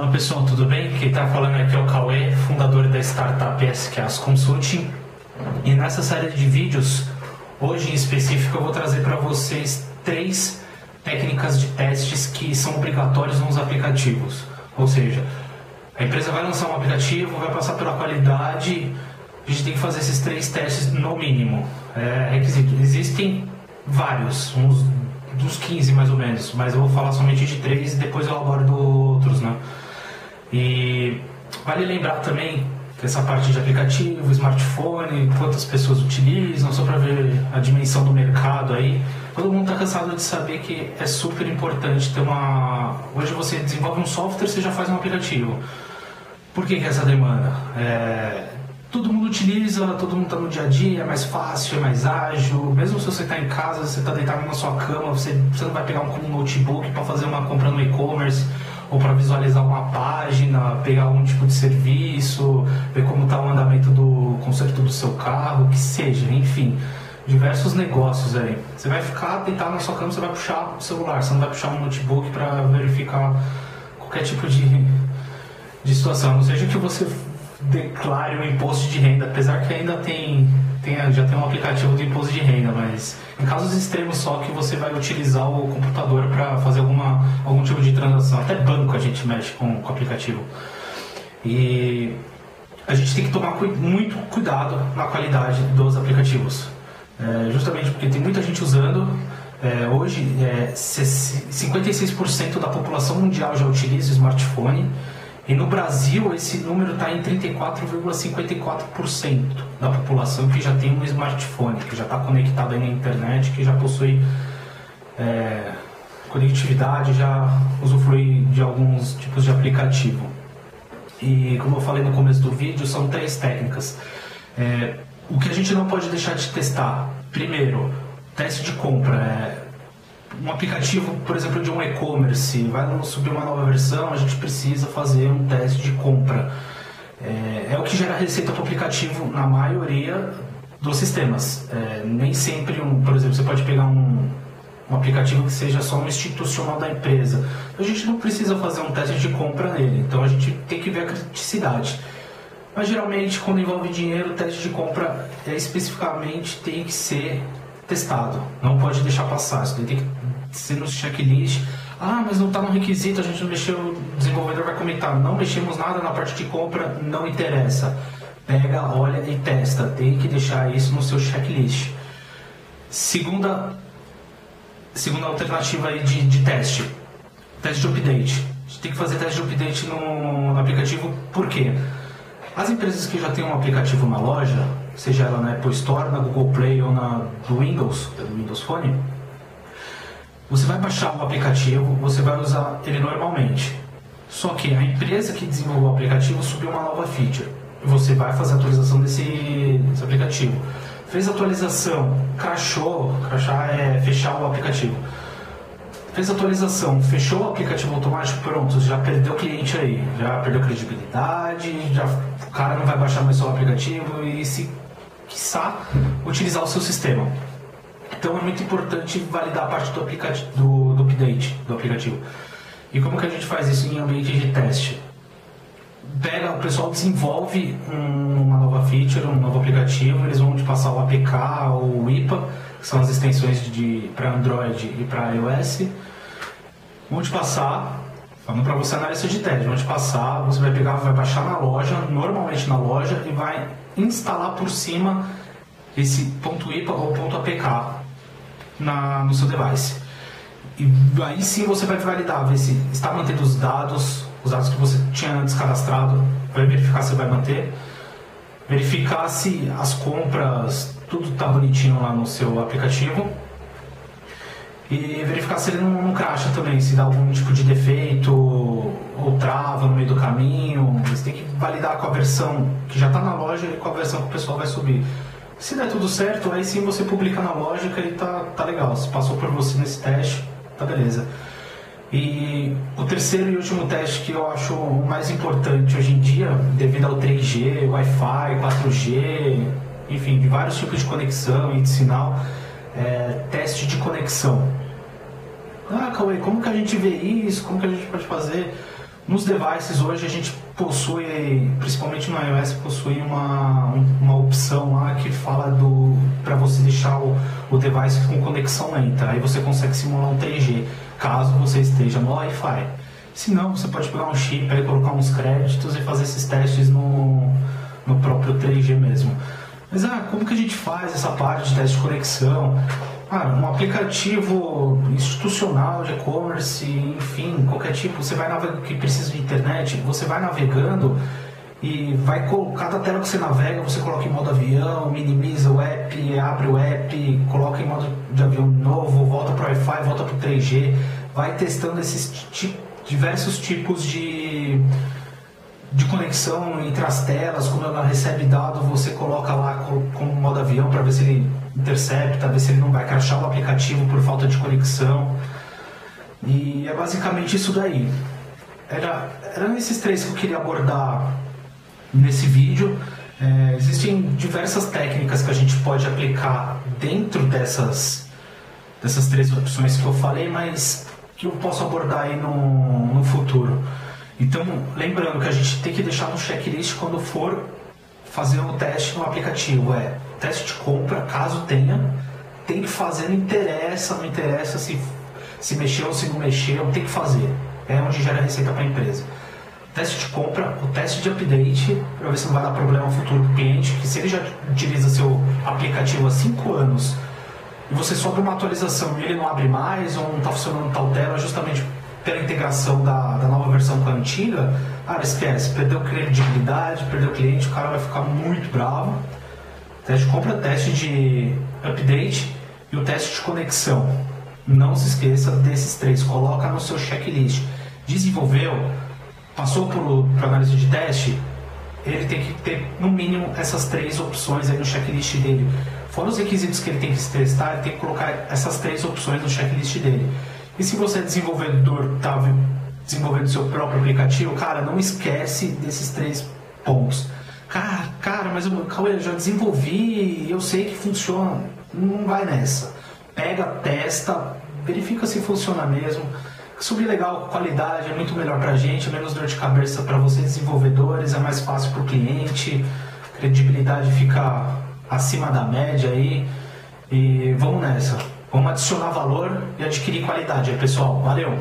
Olá pessoal, tudo bem? Quem está falando aqui é o Cauê, fundador da startup SQAS Consulting. E nessa série de vídeos, hoje em específico, eu vou trazer para vocês três técnicas de testes que são obrigatórios nos aplicativos. Ou seja, a empresa vai lançar um aplicativo, vai passar pela qualidade, a gente tem que fazer esses três testes no mínimo. É requisito. Existem vários, uns dos 15 mais ou menos, mas eu vou falar somente de três e depois eu abordo vale lembrar também que essa parte de aplicativo, smartphone, quantas pessoas utilizam, só para ver a dimensão do mercado aí. Todo mundo está cansado de saber que é super importante ter uma. Hoje você desenvolve um software, você já faz um aplicativo. Por que, que essa demanda? É... Todo mundo utiliza, todo mundo está no dia a dia, é mais fácil, é mais ágil. Mesmo se você está em casa, você está deitado na sua cama, você, você não vai pegar um notebook para fazer uma compra no e-commerce ou para visualizar uma página, pegar algum tipo de serviço, ver como está o andamento do conserto do seu carro, que seja, enfim, diversos negócios aí. Você vai ficar deitado na sua cama, você vai puxar o celular, você não vai puxar um notebook para verificar qualquer tipo de, de situação, não seja que você declare o imposto de renda, apesar que ainda tem tem, já tem um aplicativo de imposto de renda, mas em casos extremos só que você vai utilizar o computador para fazer alguma, algum tipo de transação. Até banco a gente mexe com, com o aplicativo. E a gente tem que tomar muito cuidado na qualidade dos aplicativos. É, justamente porque tem muita gente usando. É, hoje, é, 56% da população mundial já utiliza smartphone e no Brasil, esse número está em 34,54% da população que já tem um smartphone, que já está conectado na internet, que já possui é, conectividade, já usufrui de alguns tipos de aplicativo. E como eu falei no começo do vídeo, são três técnicas. É, o que a gente não pode deixar de testar, primeiro, teste de compra. É, um aplicativo, por exemplo, de um e-commerce, vai subir uma nova versão, a gente precisa fazer um teste de compra. É, é o que gera receita para o aplicativo na maioria dos sistemas. É, nem sempre, um, por exemplo, você pode pegar um, um aplicativo que seja só um institucional da empresa. A gente não precisa fazer um teste de compra nele, então a gente tem que ver a criticidade. Mas geralmente, quando envolve dinheiro, o teste de compra é, especificamente tem que ser testado. Não pode deixar passar. Isso tem que ser no checklist. Ah, mas não está no requisito, a gente não mexeu, o desenvolvedor vai comentar. Não mexemos nada na parte de compra, não interessa. Pega, olha e testa. Tem que deixar isso no seu checklist. Segunda, segunda alternativa aí de, de teste. Teste de update. A gente tem que fazer teste de update no, no aplicativo, por quê? As empresas que já têm um aplicativo na loja, seja ela na Apple Store, na Google Play ou na do Windows, do Windows Phone, você vai baixar o aplicativo, você vai usar ele normalmente. Só que a empresa que desenvolveu o aplicativo subiu uma nova feature. Você vai fazer a atualização desse, desse aplicativo. Fez a atualização, crashou, crashar é fechar o aplicativo. Fez a atualização, fechou o aplicativo automático, pronto, já perdeu o cliente aí, já perdeu credibilidade, já, o cara não vai baixar mais seu aplicativo e se quiçá utilizar o seu sistema. Então é muito importante validar a parte do, do, do update do aplicativo. E como que a gente faz isso em ambiente de teste? Pega, o pessoal desenvolve um, uma nova feature, um novo aplicativo, eles vão te passar o APK ou o IPA, que são as extensões para Android e para iOS. Vão te passar, falando para você analista de teste, vão te passar, você vai pegar, vai baixar na loja, normalmente na loja, e vai instalar por cima esse ponto .ipa ou ponto .apk na, no seu device. E aí sim você vai validar, ver se está mantendo os dados, os dados que você tinha antes cadastrado, vai verificar se vai manter, verificar se as compras, tudo está bonitinho lá no seu aplicativo e verificar se ele não, não cracha também, se dá algum tipo de defeito ou trava no meio do caminho. Você tem que validar com a versão que já está na loja e com a versão que o pessoal vai subir. Se der tudo certo, aí sim você publica na lógica e tá, tá legal. Se passou por você nesse teste, tá beleza. E o terceiro e último teste que eu acho mais importante hoje em dia, devido ao 3G, Wi-Fi, 4G, enfim, de vários tipos de conexão e de sinal, é teste de conexão. Ah, Cauê, como que a gente vê isso? Como que a gente pode fazer? nos devices hoje a gente possui, principalmente no iOS, possui uma device com conexão lenta. Aí você consegue simular um 3G, caso você esteja no Wi-Fi. Se não, você pode pegar um chip e colocar uns créditos e fazer esses testes no, no próprio 3G mesmo. Mas ah, como que a gente faz essa parte de teste de conexão? Ah, um aplicativo institucional de e-commerce, enfim, qualquer tipo, você vai navegando que precisa de internet, você vai navegando e vai cada tela que você navega, você coloca em modo avião, minimiza o app, abre o app, coloca em modo de avião novo, volta para o Wi-Fi, volta para o 3G, vai testando esses diversos tipos de de conexão entre as telas, quando ela recebe dado, você coloca lá como modo avião para ver se ele intercepta, ver se ele não vai crashar o aplicativo por falta de conexão. E é basicamente isso daí. Era, eram esses três que eu queria abordar nesse vídeo. É, existem diversas técnicas que a gente pode aplicar dentro dessas, dessas três opções que eu falei, mas que eu posso abordar aí no, no futuro. Então, lembrando que a gente tem que deixar no checklist quando for fazer o teste no aplicativo. É teste de compra, caso tenha, tem que fazer, não interessa, não interessa se, se mexeu ou se não mexeu, tem que fazer. É onde gera receita para a empresa. Teste de compra, o teste de update, para ver se não vai dar problema no futuro do cliente, que se ele já utiliza seu aplicativo há 5 anos e você sobe uma atualização e ele não abre mais ou não está funcionando tal tela, justamente pela integração da, da nova versão com a antiga, cara, esquece, perdeu credibilidade, perdeu cliente, o cara vai ficar muito bravo. Teste de compra, teste de update e o teste de conexão. Não se esqueça desses três, coloca no seu checklist. Desenvolveu, passou por, por análise de teste, ele tem que ter no mínimo essas três opções aí no checklist dele. Fora os requisitos que ele tem que testar, ele tem que colocar essas três opções no checklist dele. E se você é desenvolvedor, está desenvolvendo seu próprio aplicativo, cara, não esquece desses três pontos. Cara, cara, mas eu, Cauê, eu já desenvolvi, eu sei que funciona. Não vai nessa. Pega, testa, verifica se funciona mesmo. Subir legal, qualidade é muito melhor para a gente, menos dor de cabeça para vocês desenvolvedores, é mais fácil para o cliente, credibilidade fica acima da média aí. E vamos nessa. Vamos adicionar valor e adquirir qualidade. Pessoal, valeu!